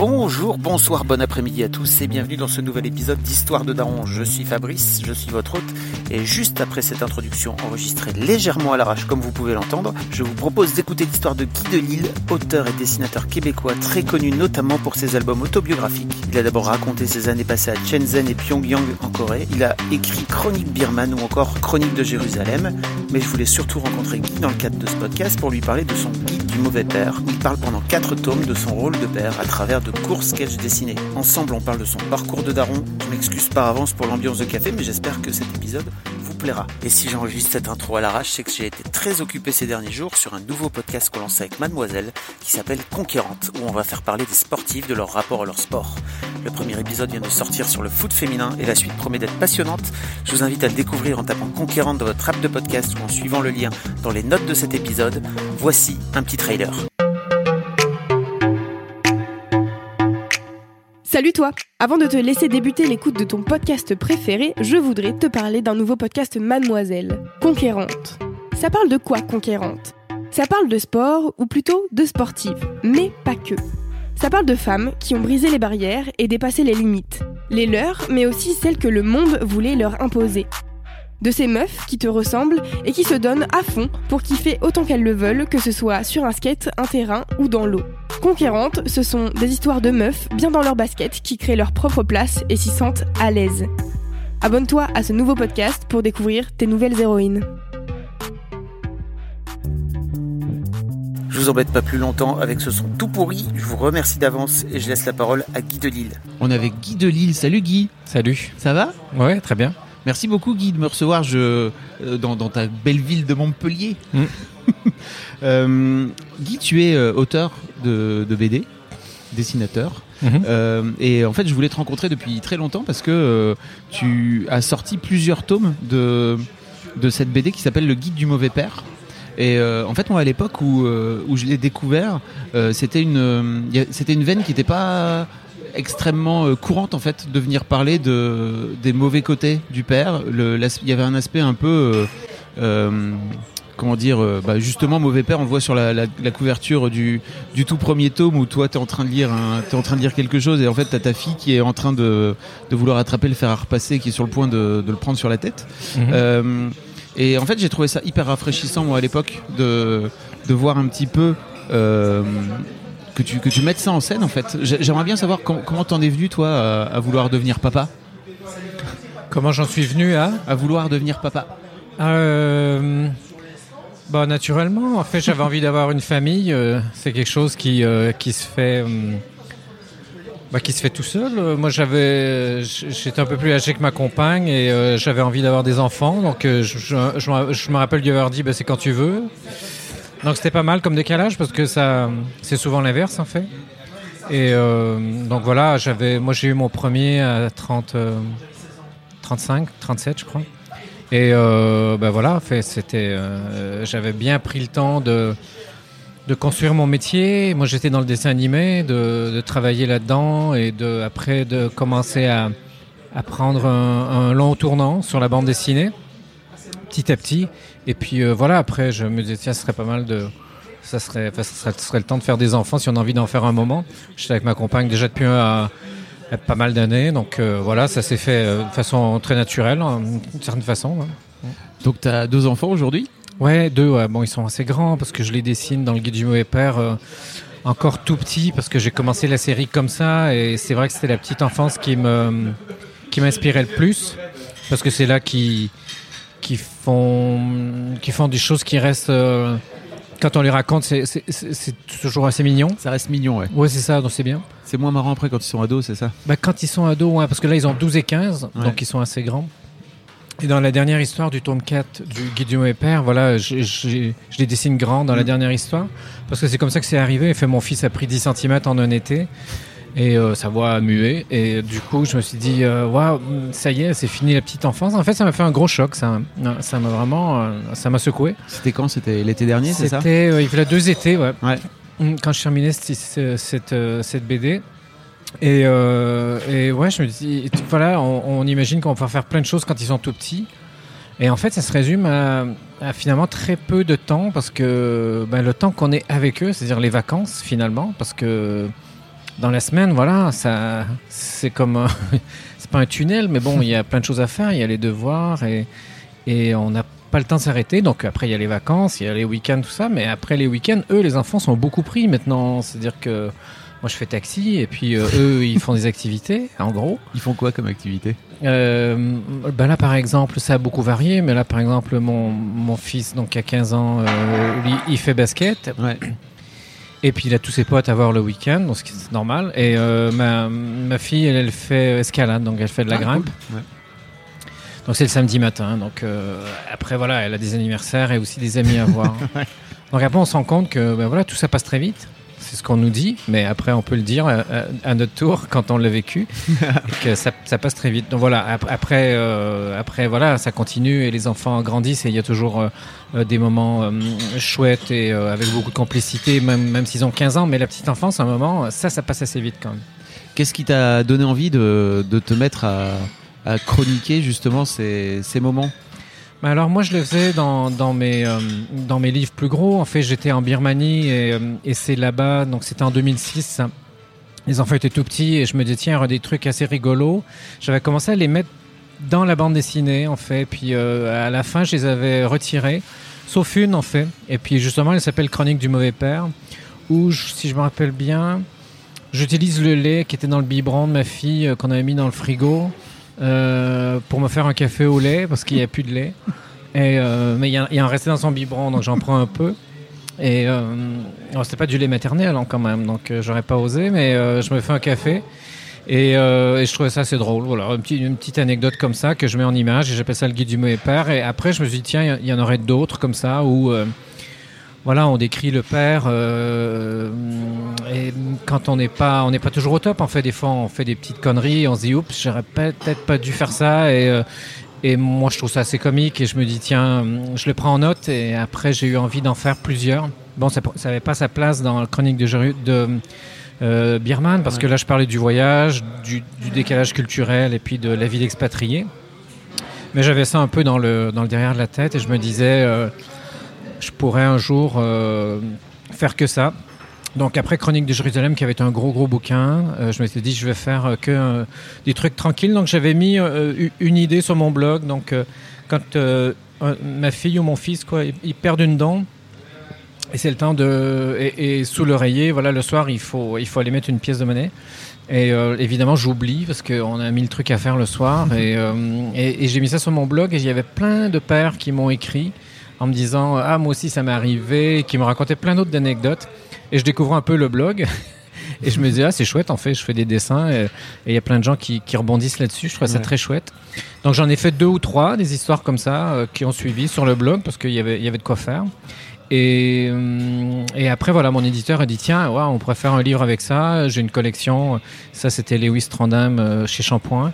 Bonjour, bonsoir, bon après-midi à tous et bienvenue dans ce nouvel épisode d'Histoire de Daron. Je suis Fabrice, je suis votre hôte et juste après cette introduction enregistrée légèrement à l'arrache comme vous pouvez l'entendre, je vous propose d'écouter l'histoire de Guy Delisle, auteur et dessinateur québécois très connu notamment pour ses albums autobiographiques. Il a d'abord raconté ses années passées à Shenzhen et Pyongyang en Corée. Il a écrit Chronique Birman ou encore Chronique de Jérusalem. Mais je voulais surtout rencontrer Guy dans le cadre de ce podcast pour lui parler de son guide du mauvais père. Il parle pendant quatre tomes de son rôle de père à travers de courts sketchs dessinés. Ensemble, on parle de son parcours de daron. Je m'excuse par avance pour l'ambiance de café, mais j'espère que cet épisode vous plaira. Et si j'enregistre cette intro à l'arrache, c'est que j'ai été très occupé ces derniers jours sur un nouveau podcast qu'on lance avec Mademoiselle qui s'appelle Conquérante, où on va faire parler des sportifs, de leur rapport à leur sport. Le premier épisode vient de sortir sur le foot féminin et la suite promet d'être passionnante. Je vous invite à le découvrir en tapant Conquérante dans votre app de podcast ou en suivant le lien dans les notes de cet épisode. Voici un petit trailer. Salut toi Avant de te laisser débuter l'écoute de ton podcast préféré, je voudrais te parler d'un nouveau podcast Mademoiselle, Conquérante. Ça parle de quoi Conquérante? Ça parle de sport, ou plutôt de sportives, mais pas que. Ça parle de femmes qui ont brisé les barrières et dépassé les limites. Les leurs, mais aussi celles que le monde voulait leur imposer. De ces meufs qui te ressemblent et qui se donnent à fond pour kiffer autant qu'elles le veulent, que ce soit sur un skate, un terrain ou dans l'eau. Conquérantes, ce sont des histoires de meufs bien dans leur basket qui créent leur propre place et s'y sentent à l'aise. Abonne-toi à ce nouveau podcast pour découvrir tes nouvelles héroïnes. Je vous embête pas plus longtemps avec ce son tout pourri. Je vous remercie d'avance et je laisse la parole à Guy Delisle. On est avec Guy Delisle. Salut Guy. Salut. Ça va? Ouais, très bien. Merci beaucoup Guy de me recevoir je, euh, dans, dans ta belle ville de Montpellier. Mm. Euh, Guy, tu es euh, auteur de, de BD, dessinateur. Mhm. Euh, et en fait, je voulais te rencontrer depuis très longtemps parce que euh, tu as sorti plusieurs tomes de, de cette BD qui s'appelle Le Guide du mauvais père. Et euh, en fait, moi, à l'époque où, où je l'ai découvert, c'était une, c'était une veine qui n'était pas extrêmement euh, courante en fait de venir parler de des mauvais côtés du père. Le- Il y avait un aspect un peu euh, euh, comment dire, euh, bah, justement mauvais père. On le voit sur la, la- la couverture du, du tout premier tome où toi t'es en train de lire, un- en train de lire quelque chose et en fait t'as ta fille qui est en train de, de vouloir attraper le fer à repasser, qui est sur le point de, de le prendre sur la tête. Mhm. Euh, et en fait, j'ai trouvé ça hyper rafraîchissant, moi, à l'époque, de, de voir un petit peu euh, que, tu, que tu mettes ça en scène, en fait. J'ai- J'aimerais bien savoir com- comment t'en es venu, toi, à, vouloir devenir papa? Comment j'en suis venu à? À vouloir devenir papa. euh, Bah naturellement, en fait, j'avais envie d'avoir une famille. euh, c'est quelque chose qui euh, qui se fait. bah, qui se fait tout seul. Moi, j'avais, j'étais un peu plus âgé que ma compagne et euh, j'avais envie d'avoir des enfants. Donc, euh, je, je, je me- je me rappelle lui avoir dit, bah, c'est quand tu veux. Donc, c'était pas mal comme décalage parce que ça, c'est souvent l'inverse en fait. Et euh, donc voilà, j'avais, moi, j'ai eu mon premier à 30, euh, 35, 37, je crois. Et euh, ben voilà, c'était, euh, j'avais bien pris le temps de, de construire mon métier. Moi, j'étais dans le dessin animé, de, travailler là-dedans et de, après de commencer à, à prendre un long tournant sur la bande dessinée, petit à petit. Et puis euh, voilà, après, je me disais, tiens, ce serait pas mal de. Ça serait, enfin, ce serait, le temps de faire des enfants si on a envie d'en faire un moment. J'étais avec ma compagne déjà depuis un, un- pas mal d'années, donc euh, voilà, ça s'est fait euh, de façon très naturelle, hein, d'une certaine façon. hein. Donc, t'as deux enfants aujourd'hui? Ouais, deux. ouais. Bon, ils sont assez grands parce que je les dessine dans le guide du mauvais père encore tout petit parce que j'ai commencé la série comme ça et c'est vrai que c'était la petite enfance qui me qui m'inspirait le plus parce que c'est là qui qui font qui font des choses qui restent euh, quand on les raconte, c'est- toujours assez mignon. Ça reste mignon, ouais. Ouais, c'est ça, donc c'est bien. C'est moins marrant après quand ils sont ados, c'est ça? Bah, quand ils sont ados, ouais, parce que là, ils ont 12 et 15, Ouais. donc ils sont assez grands. Et dans la dernière histoire du tome 4 du Guide du mauvais père, voilà, je, je- je les dessine grands dans la Mm. dernière histoire. Parce que c'est comme ça que c'est arrivé. En fait, mon fils a pris 10 cm en un été. Et euh, sa voix a mué. Et du coup, je me suis dit, euh, ça y est, c'est fini la petite enfance. En fait, ça m'a fait un gros choc. Ça ça m'a vraiment, euh, ça m'a secoué. C'était quand? C'était l'été dernier, c'est ça? C'était, euh, il y a deux étés, ouais. Ouais. Mm, Quand je terminais cette, cette, euh, BD. Et, euh, et ouais, je me dis, voilà, on, on imagine qu'on va faire plein de choses quand ils sont tout petits. Et en fait, ça se résume à, à finalement très peu de temps parce que ben, le temps qu'on est avec eux, c'est-à-dire les vacances finalement, parce que dans la semaine, voilà, ça, c'est comme, c'est pas un tunnel, mais bon, il y a plein de choses à faire, il y a les devoirs et, et on n'a pas le temps de s'arrêter. Donc après, il y a les vacances, il y a les week-ends, tout ça. Mais après les week-ends, eux, les enfants sont beaucoup pris maintenant. C'est-à-dire que moi, je fais taxi et puis euh, eux, ils font des activités, en gros. Ils font quoi comme activité? Euh, ben là, par exemple, ça a beaucoup varié. Mais là, par exemple, mon, mon fils, donc qui a 15 ans, euh, lui, il fait basket. Ouais. Et puis il a tous ses potes à voir le week-end, donc c'est normal. Et euh, ma, ma fille, elle, elle fait escalade, donc elle fait de la Ah, grimpe. cool. Ouais. Donc c'est le samedi matin. Donc euh, après voilà, elle a des anniversaires et aussi des amis à voir. Donc après on se rend compte que ben, voilà tout ça passe très vite. C'est ce qu'on nous dit, mais après on peut le dire à, à- à notre tour quand on l'a vécu, et que ça, ça passe très vite. Donc voilà, ap- après, euh, après voilà, ça continue et les enfants grandissent et il y a toujours euh, euh, des moments euh, chouettes et euh, avec beaucoup de complicité, même, même s'ils ont 15 ans. Mais la petite enfance, à un moment, ça, ça passe assez vite quand même. Qu'est-ce qui t'a donné envie de, de te mettre à, à chroniquer justement ces, ces moments? Alors moi je le faisais dans, dans, mes, euh, dans mes livres plus gros. En fait j'étais en Birmanie et, euh, et c'est là-bas, donc c'était en 2006. ça. Les enfants étaient tout petits et je me disais tiens des trucs assez rigolos. J'avais commencé à les mettre dans la bande dessinée en fait. Puis euh, à la fin je les avais retirés, sauf une en fait. Et puis justement elle s'appelle Chronique du mauvais père. Où si je me rappelle bien, j'utilise le lait qui était dans le biberon de ma fille euh, qu'on avait mis dans le frigo euh, pour me faire un café au lait parce qu'il n'y a plus de lait. Et, euh, mais il y, a- un resté dans son biberon, donc j'en prends un peu. Et euh, alors, c'était pas du lait maternel hein, quand même, donc euh, j'aurais pas osé, mais je me fais un café. Et, et je trouvais ça assez drôle. Voilà, une petite, anecdote comme ça que je mets en image et j'appelle ça le guide du mauvais père. Et après, je me suis dit, tiens, il y en aurait d'autres comme ça où. Voilà, on décrit le père euh, et quand on n'est pas, on n'est pas toujours au top. En fait, des fois, on fait des petites conneries, on se dit, oups, j'aurais peut-être pas dû faire ça. Et, euh, et moi, je trouve ça assez comique et je me dis, tiens, je le prends en note. Et après, j'ai eu envie d'en faire plusieurs. Bon, ça n'avait pas sa place dans la chronique de, euh, Birman parce que là, je parlais du voyage, du, du décalage culturel et puis de la vie d'expatrié. Mais j'avais ça un peu dans le, dans le derrière de la tête et je me disais, euh, je pourrais un jour euh, faire que ça. Donc après Chronique de Jérusalem, qui avait un gros gros bouquin, euh, je m'étais dit je vais faire euh, que euh, des trucs tranquilles. Donc j'avais mis une idée sur mon blog. Donc quand ma fille ou mon fils quoi, ils, perdent une dent. Et c'est le temps de et, sous l'oreiller, voilà le soir il faut il faut aller mettre une pièce de monnaie. Et évidemment j'oublie parce qu'on a mille trucs à faire le soir et, et j'ai mis ça sur mon blog et il y avait plein de pères qui m'ont écrit en me disant ah moi aussi ça m'est arrivé, qui me racontaient plein d'autres anecdotes. Et je découvre un peu le blog. Et je me dis ah c'est chouette en fait je fais des dessins et et il y a plein de gens qui, qui rebondissent là-dessus. Je trouve ça Ouais. très chouette. Donc j'en ai fait deux ou trois des histoires comme ça euh, qui ont suivi sur le blog parce qu'il y avait il y avait de quoi faire. Et, hum, et après voilà mon éditeur a dit tiens on pourrait faire un livre avec ça. J'ai une collection. Ça c'était Lewis Trondheim euh, chez Shampoing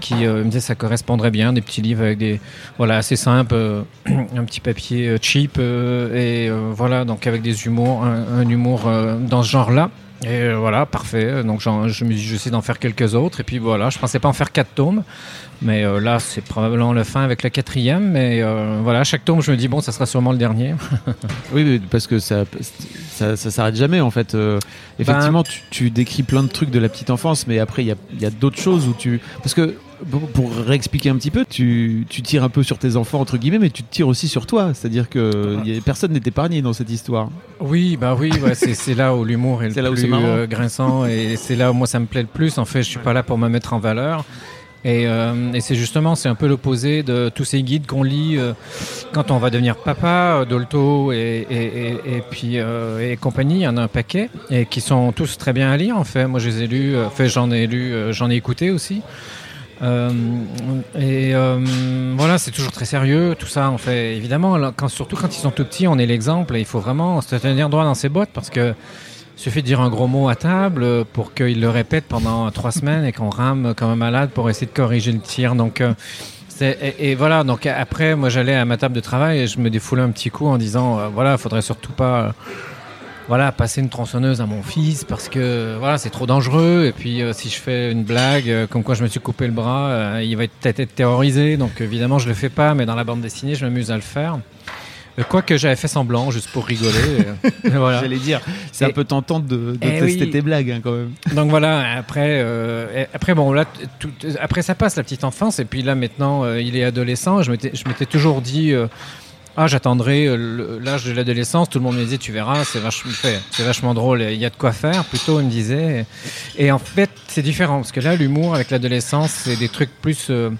qui euh, me disait ça correspondrait bien des petits livres avec des voilà assez simples euh, un petit papier euh, cheap et voilà donc avec des humours un, un humour dans ce genre là et voilà parfait. Donc je me dis j'essaie d'en faire quelques autres. Et puis voilà je pensais pas en faire quatre tomes mais euh, là c'est probablement la fin avec la quatrième. Mais euh, voilà chaque tome je me dis bon ça sera sûrement le dernier. Oui, parce que ça, ça, ça s'arrête jamais en fait. Euh, effectivement, tu, tu décris plein de trucs de la petite enfance, mais après il y a, il y a d'autres choses où tu, parce que pour, réexpliquer un petit peu, tu, tu tires un peu sur tes enfants entre guillemets, mais tu tires aussi sur toi. C'est-à-dire que il y a- personne n'est épargné dans cette histoire. Oui, bah oui, ouais, c'est là où l'humour est le là plus euh, grinçant et c'est là où moi ça me plaît le plus. En fait, je suis pas là pour me mettre en valeur. Et, euh, et c'est justement, c'est un peu l'opposé de tous ces guides qu'on lit euh, quand on va devenir papa, Dolto et, et, et, et puis euh, et compagnie. Il y en a un paquet et qui sont tous très bien à lire. En fait, moi je les ai lus. fait, j'en ai lu, j'en ai écouté aussi. Euh, et euh, voilà, c'est toujours très sérieux, tout ça. On fait évidemment, surtout quand ils sont tout petits, on est l'exemple. Il faut vraiment se tenir droit dans ses bottes parce que suffit de dire un gros mot à table pour qu'ils le répètent pendant trois semaines et qu'on rame comme un malade pour essayer de corriger le tir. Donc euh, et, voilà, donc après, moi j'allais à ma table de travail et je me défoulais un petit coup en disant, euh, voilà, faudrait surtout pas, voilà, passer une tronçonneuse à mon fils parce que voilà, c'est trop dangereux. Et puis euh, si je fais une blague, euh, comme quoi je me suis coupé le bras, euh, il va être- peut-être être terrorisé. Donc évidemment, je le fais pas, mais dans la bande dessinée, je m'amuse à le faire. Quoique j'avais fait semblant, juste pour rigoler. voilà. J'allais dire, c'est un peu tentant de, de Eh tester oui. tes blagues hein, quand même. Donc voilà, après, euh, après bon, là, tout, après ça passe la petite enfance, et puis là maintenant, euh, il est adolescent. Je m'étais, je m'étais toujours dit, euh, ah, j'attendrai euh, l'âge de l'adolescence. Tout le monde me disait, tu verras, c'est vachement, c'est vachement drôle. Il y a de quoi faire. Plutôt, il me disait. Et en fait, c'est différent parce que là, l'humour avec l'adolescence, c'est des trucs plus. euh,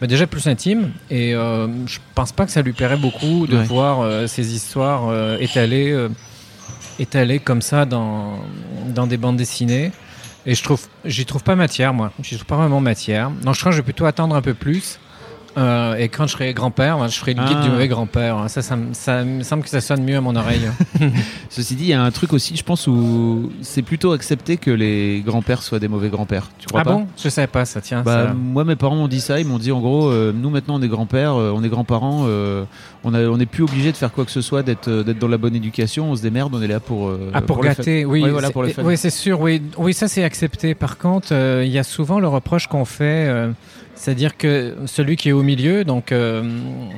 bah, déjà plus intimes et euh, je pense pas que ça lui plairait beaucoup de Ouais. voir euh, ces histoires euh, étalées étalées comme ça dans, dans des bandes dessinées. Et je trouve, j'y trouve pas matière, moi. J'y trouve pas vraiment matière. Donc je crois que je vais plutôt attendre un peu plus. Euh, et quand je serai grand-père, ben, je ferai le guide Ah. du mauvais grand-père. Ça, ça, me- ça me semble que ça sonne mieux à mon oreille. Ceci dit, il y a un truc aussi, je pense, où c'est plutôt accepté que les grands-pères soient des mauvais grands-pères. Tu crois ah pas bon? Je savais pas ça, tiens. Bah, ça- moi, mes parents m'ont dit ça. Ils m'ont dit en gros, euh, nous maintenant on est grands-pères, euh, on est grands-parents, on n'est plus obligé de faire quoi que ce soit, d'être dans la bonne éducation. On se démerde, on est là pour. Ah, pour, gâter, oui. Ouais, voilà, pour. Oui, c'est sûr. Oui, oui ça c'est accepté. Par contre, il y a souvent le reproche qu'on fait, c'est-à-dire que celui qui est au milieu, donc euh,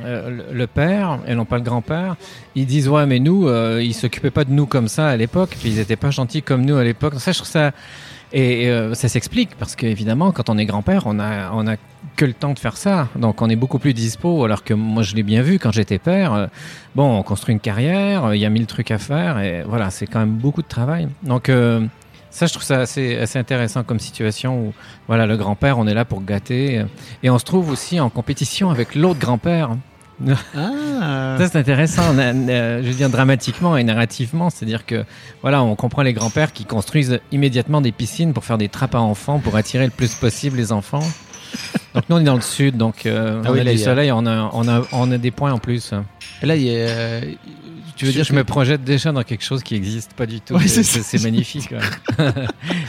euh, le- père et non pas le grand-père, ils disent ouais, mais nous, euh, ils s'occupaient pas de nous comme ça à l'époque, puis ils étaient pas gentils comme nous à l'époque. Ça, je trouve ça. Et euh, ça s'explique parce qu'évidemment, quand on est grand-père, on a, on a que le temps de faire ça. Donc, on est beaucoup plus dispo. Alors que moi, je l'ai bien vu quand j'étais père. bon, on construit une carrière, il y a mille trucs à faire. Et voilà, c'est quand même beaucoup de travail. Donc, ça, je trouve ça assez, assez intéressant comme situation où, voilà, le grand-père, on est là pour gâter. euh, Et on se trouve aussi en compétition avec l'autre grand-père. Ah. Ça, c'est intéressant, na- na- je veux dire dramatiquement et narrativement. C'est-à-dire que, voilà, on comprend les grands-pères qui construisent immédiatement des piscines pour faire des trappes à enfants, pour attirer le plus possible les enfants. Donc, nous, on est dans le sud, donc euh, Ah on oui, a là, du a- soleil, on a, on, a, on a des points en plus. Et Là, il y a, euh, tu veux je, dire je que me projette déjà dans quelque chose qui n'existe pas du tout. Ouais, c'est magnifique. ouais.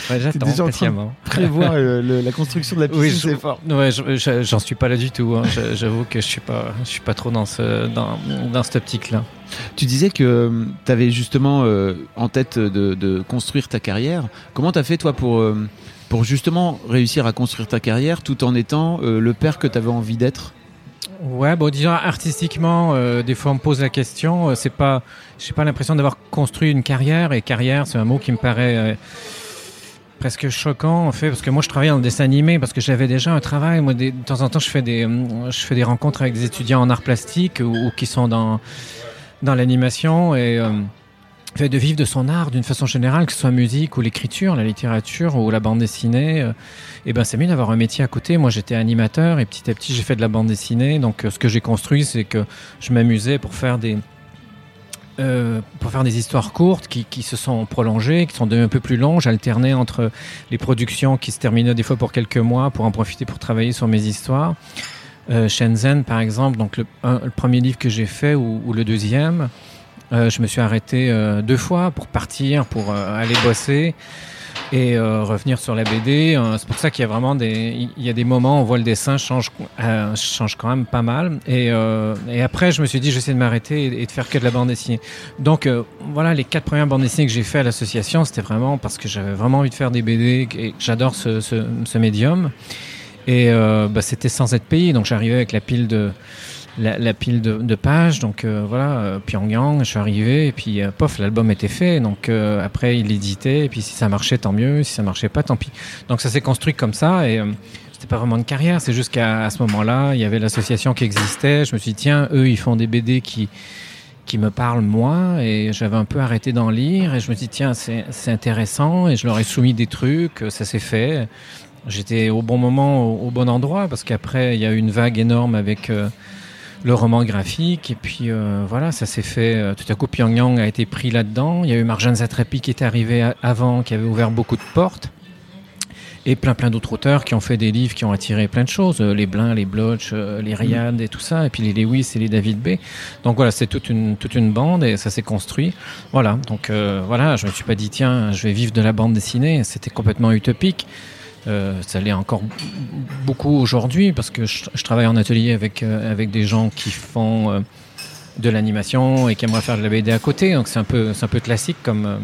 J'attends patiemment. prévoir euh, le- la construction de la piscine, Oui, c'est fort. Ouais, je- je- j'en suis pas là du tout. hein. J'avoue que je suis pas, je suis pas trop dans ce, dans, dans cette optique-là. Tu disais que tu avais justement euh, en tête de, de construire ta carrière. Comment tu as fait toi pour, euh, pour justement réussir à construire ta carrière tout en étant euh, le père que tu avais envie d'être? Ouais, bon, disons artistiquement, euh, des fois on me pose la question. euh, c'est pas, j'ai pas l'impression d'avoir construit une carrière. Et carrière, c'est un mot qui me paraît euh, presque choquant en fait, parce que moi je travaille dans le dessin animé parce que j'avais déjà un travail. Moi, des- de temps en temps, je fais des, hum, je fais des rencontres avec des étudiants en art plastique ou, ou qui sont dans dans l'animation et euh, de vivre de son art d'une façon générale, que ce soit musique ou l'écriture, la littérature ou la bande dessinée. euh, et ben c'est mieux d'avoir un métier à côté. Moi j'étais animateur et petit à petit j'ai fait de la bande dessinée. Donc euh, ce que j'ai construit c'est que je m'amusais pour faire des euh, pour faire des histoires courtes qui, qui se sont prolongées, qui sont devenues un peu plus longues. J'alternais entre les productions qui se terminaient des fois pour quelques mois pour en profiter pour travailler sur mes histoires. Euh, Shenzhen par exemple, donc le, le premier livre que j'ai fait ou, ou le deuxième, euh, je me suis arrêté euh, deux fois pour partir, pour euh, aller bosser et euh, revenir sur la BD. Euh, c'est pour ça qu'il y a vraiment des, il y a des moments où on voit le dessin change, change quand même pas mal. Et, et après, je me suis dit, j'essaie de m'arrêter et, de faire que de la bande dessinée. Donc voilà, les quatre premières bandes dessinées que j'ai fait à l'association, c'était vraiment parce que j'avais vraiment envie de faire des BD et j'adore ce, ce, ce médium. Et bah, c'était sans être payé, donc j'arrivais avec la pile de la, la pile de, de pages. Donc euh, voilà, euh, Pyongyang, je suis arrivé et puis euh, pof, l'album était fait. Donc après, il l'éditait et puis si ça marchait, tant mieux. Si ça marchait pas, tant pis. Donc ça s'est construit comme ça et c'était pas vraiment une carrière. C'est juste qu'à ce moment-là, il y avait l'association qui existait. Je me suis dit tiens, eux, ils font des BD qui qui me parlent moi et j'avais un peu arrêté d'en lire et je me dit tiens c'est c'est intéressant et je leur ai soumis des trucs ça s'est fait j'étais au bon moment au, au bon endroit parce qu'après il y a eu une vague énorme avec euh, le roman graphique. Et puis euh, voilà ça s'est fait euh, tout à coup Pyongyang a été pris là-dedans. Il y a eu Marjane Zatrapi qui était arrivée avant qui avait ouvert beaucoup de portes. Et plein plein d'autres auteurs qui ont fait des livres qui ont attiré plein de choses, euh, les Blin, les Bloch, euh, les Ryan et tout ça, et puis les Lewis et les David B. Donc voilà, c'est toute une toute une bande et ça s'est construit. Voilà, donc euh, voilà, je me suis pas dit tiens, je vais vivre de la bande dessinée, c'était complètement utopique. Euh, ça l'est encore beaucoup aujourd'hui parce que je, travaille en atelier avec euh, avec des gens qui font euh, de l'animation et qui aimeraient faire de la BD à côté. Donc c'est un peu un peu classique comme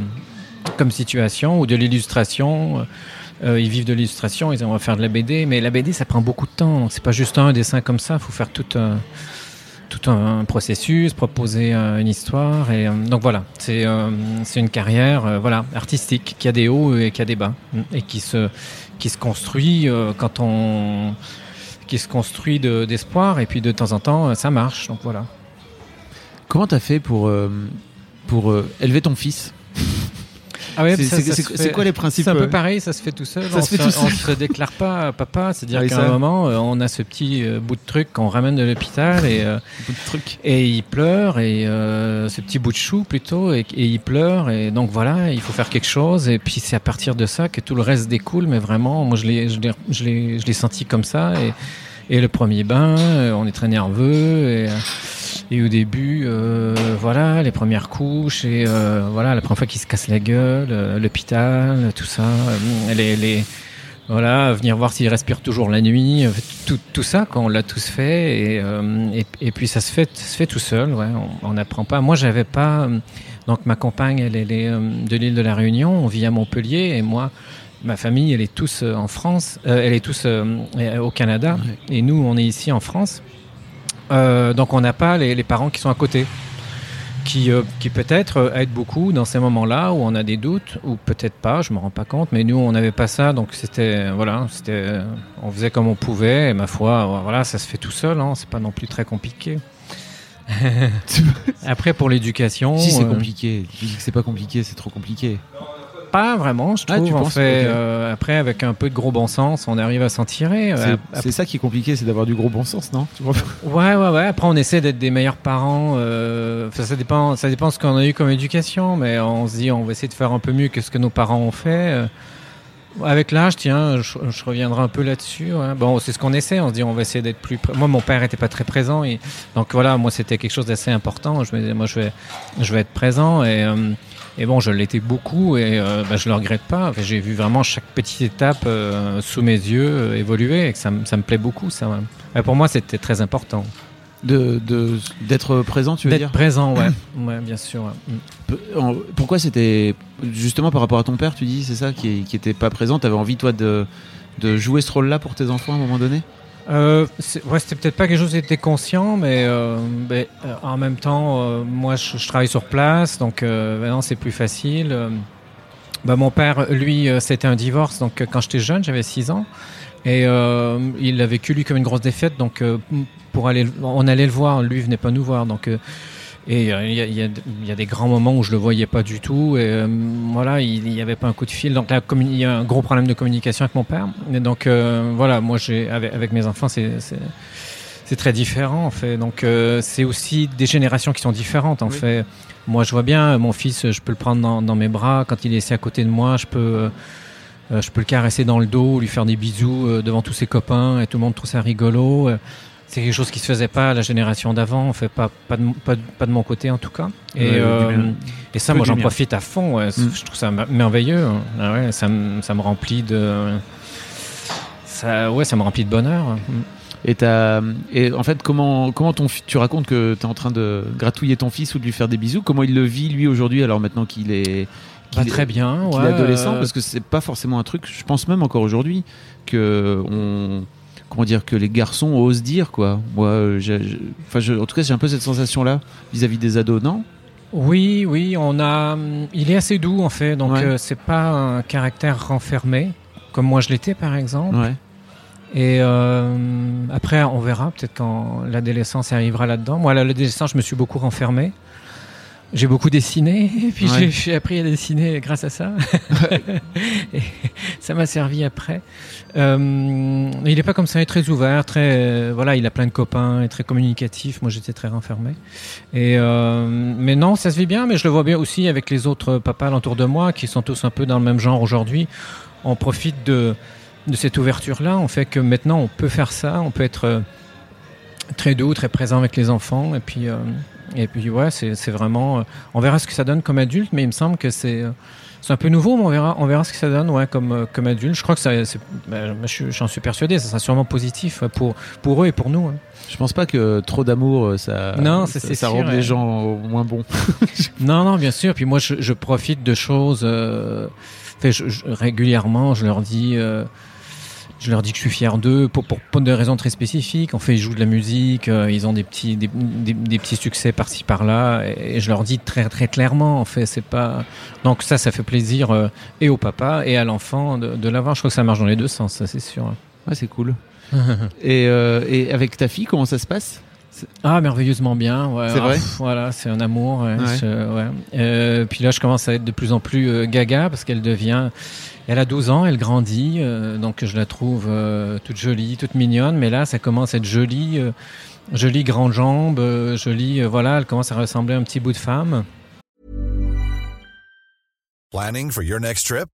comme situation ou de l'illustration. Ils vivent de l'illustration, ils aimeraient faire de la BD, mais la BD ça prend beaucoup de temps. Donc c'est pas juste un dessin comme ça, il faut faire tout un, tout processus, proposer une histoire. Et, donc voilà, c'est c'est une carrière voilà, artistique qui a des hauts et qui a des bas et qui se, qui se construit euh, quand on d'espoir et puis de temps en temps euh, ça marche. Donc voilà. Comment t'as fait pour, pour euh, élever ton fils? Ah ouais, C'est- quoi les principes C'est un euh, peu pareil, ça se fait tout seul. Ça on se fait se, tout seul. on se déclare pas à papa, c'est-à-dire qu'à un moment, euh, on a ce petit euh, bout de truc qu'on ramène de l'hôpital et, euh, bout de truc et il pleure et euh, ce petit bout de chou plutôt et, et il pleure et donc voilà, il faut faire quelque chose et puis c'est à partir de ça que tout le reste découle. Mais vraiment, moi je l'ai, je l'ai, je l'ai, je l'ai senti comme ça et, et le premier bain, euh, on est très nerveux et, euh, et au début, euh, voilà, les premières couches et euh, voilà, la première fois qu'il se casse la gueule, euh, l'hôpital, tout ça, les, les voilà, venir voir s'il respire toujours la nuit, tout, tout ça, quand on l'a tous fait, et, et, et puis ça se fait, ça se fait tout seul, ouais, on n'apprend pas. Moi, j'avais pas, donc ma compagne, elle, elle est de l'île de la Réunion, on vit à Montpellier, et moi, ma famille, elle est tous en France, elle est tous au Canada, et nous, on est ici en France. Euh, donc on n'a pas les, les parents qui sont à côté, qui, euh, qui peut-être euh, aident beaucoup dans ces moments-là où on a des doutes, ou peut-être pas, je me rends pas compte, mais nous on n'avait pas ça, donc c'était voilà, c'était, on faisait comme on pouvait, et ma foi, voilà, ça se fait tout seul, hein, c'est pas non plus très compliqué. Après pour l'éducation, Si c'est euh, compliqué, tu dis que c'est pas compliqué, c'est trop compliqué. Pas vraiment, je Ah, trouve. tu penses fait, euh, après avec un peu de gros bon sens, on arrive à s'en tirer. C'est ça qui est compliqué, c'est d'avoir du gros bon sens, non? Ouais, ouais, ouais. Après, on essaie d'être des meilleurs parents. euh, ça dépend, ça dépend de ce qu'on a eu comme éducation, mais on se dit, on va essayer de faire un peu mieux que ce que nos parents ont fait. euh. Avec l'âge, tiens, je, je reviendrai un peu là-dessus. ouais. Bon, c'est ce qu'on essaie. On se dit, on va essayer d'être plus. Moi, mon père était pas très présent, et donc voilà, moi, c'était quelque chose d'assez important. Je me disais, moi, je vais, je vais être présent, et, euh, et bon, je l'étais beaucoup, et euh, bah, je le regrette pas. J'ai vu vraiment chaque petite étape euh, sous mes yeux euh, évoluer, et que ça, me- ça me plaît beaucoup. Ça, pour moi, c'était très important. De de- d'être présent, tu veux D'être dire présent, ouais. ouais, bien sûr. ouais. Mm. Pourquoi c'était justement par rapport à ton père, tu dis, c'est ça qui, qui était pas présent? T'avais envie toi de de jouer ce rôle-là pour tes enfants à un moment donné? Euh, c'était peut-être pas quelque chose qui était conscient, mais, euh, mais, euh, en même temps, euh, moi, je, je travaille sur place, donc euh, maintenant c'est plus facile. Euh, bah, mon père, lui, c'était un divorce, donc quand j'étais jeune, j'avais 6 ans, et il l'a vécu lui comme une grosse défaite, donc pour aller, le- on allait le voir, lui venait pas nous voir, donc. Et euh, il y, a, y y des grands moments où je le voyais pas du tout. Et euh, voilà, il n'y avait pas un coup de fil. Donc là, il y a un gros problème de communication avec mon père. Et donc euh, voilà, moi, j'ai avec, avec mes enfants, c'est très différent en fait. Donc c'est aussi des générations qui sont différentes en Oui. fait. Moi, je vois bien mon fils, je peux le prendre dans, dans mes bras quand il est assis à côté de moi. Je peux je peux le caresser dans le dos, lui faire des bisous devant tous ses copains et tout le monde trouve ça rigolo. C'est quelque chose qui se faisait pas à la génération d'avant, fait, pas, pas, de, mon- pas, de- pas de mon côté en tout cas. Et, euh, et ça, moi j'en profite à fond. ouais. Mm. Je trouve ça mer- merveilleux. Ah ouais, ça, me, ça me remplit de. Ça, ouais, ça me remplit de bonheur. Et, et en fait, comment, comment ton, tu racontes que tu es en train de gratouiller ton fils ou de lui faire des bisous Comment il le vit lui aujourd'hui alors maintenant qu'il est, est- très bien. qu'il ouais, est adolescent euh, Parce que c'est pas forcément un truc, je pense même encore aujourd'hui, que on, comment dire, que les garçons osent dire quoi. Moi, euh, enfin, je- en tout cas, j'ai un peu cette sensation-là vis-à-vis des ados, non? Oui, oui, on a. hum, Il est assez doux en fait, donc Ouais. euh, c'est pas un caractère renfermé comme moi je l'étais par exemple. Ouais. Et euh, après, on verra peut-être quand l'adolescence arrivera là-dedans. Moi, à l'adolescence, je me suis beaucoup renfermé. J'ai beaucoup dessiné, et puis Ouais. j'ai- appris à dessiner grâce à ça. et ça m'a servi après. Euh, il est pas comme ça, il est très ouvert, très euh, voilà, il a plein de copains, il est très communicatif. Moi, j'étais très renfermé. Et euh, mais non, ça se vit bien, mais je le vois bien aussi avec les autres papas autour de moi qui sont tous un peu dans le même genre aujourd'hui. On profite de de cette ouverture-là, on fait que maintenant on peut faire ça, on peut être très doux, très présent avec les enfants, et puis, et puis ouais, c'est c'est vraiment. euh, on verra ce que ça donne comme adulte, mais il me semble que c'est. euh, c'est un peu nouveau, mais on verra, on verra ce que ça donne ouais, comme, euh, comme adulte. Je crois que ça, ben, j'en suis persuadé, ça sera sûrement positif pour, pour eux et pour nous. hein. Je pense pas que trop d'amour, ça, Non, ça, ça rend les gens moins bons. Non, non, bien sûr. Puis moi, je, je profite de choses. Euh, fait, je- je- régulièrement, je leur dis, euh, je leur dis que je suis fier d'eux pour, pour, pour des raisons très spécifiques. En fait, ils jouent de la musique, euh, ils ont des petits, des, des- des petits succès par-ci par-là, et, et je leur dis très très clairement. En fait, c'est pas. Donc ça, ça fait plaisir euh, et au papa et à l'enfant de, de l'avoir. Je crois que ça marche dans les deux sens, ça c'est sûr. Ouais, c'est cool. et, euh, et avec ta fille, comment ça se passe? Ah, merveilleusement bien. Ouais. C'est vrai? Pff, Voilà, c'est un amour. ouais. Ouais. Je- ouais. Euh, puis là, je commence à être de plus en plus euh, gaga parce qu'elle devient. Elle a 12 ans, elle grandit, euh, donc je la trouve euh, toute jolie, toute mignonne. Mais là, ça commence à être jolie, euh, jolie grande jambe, jolie. voilà, elle commence à ressembler à un petit bout de femme. Planning for your next trip?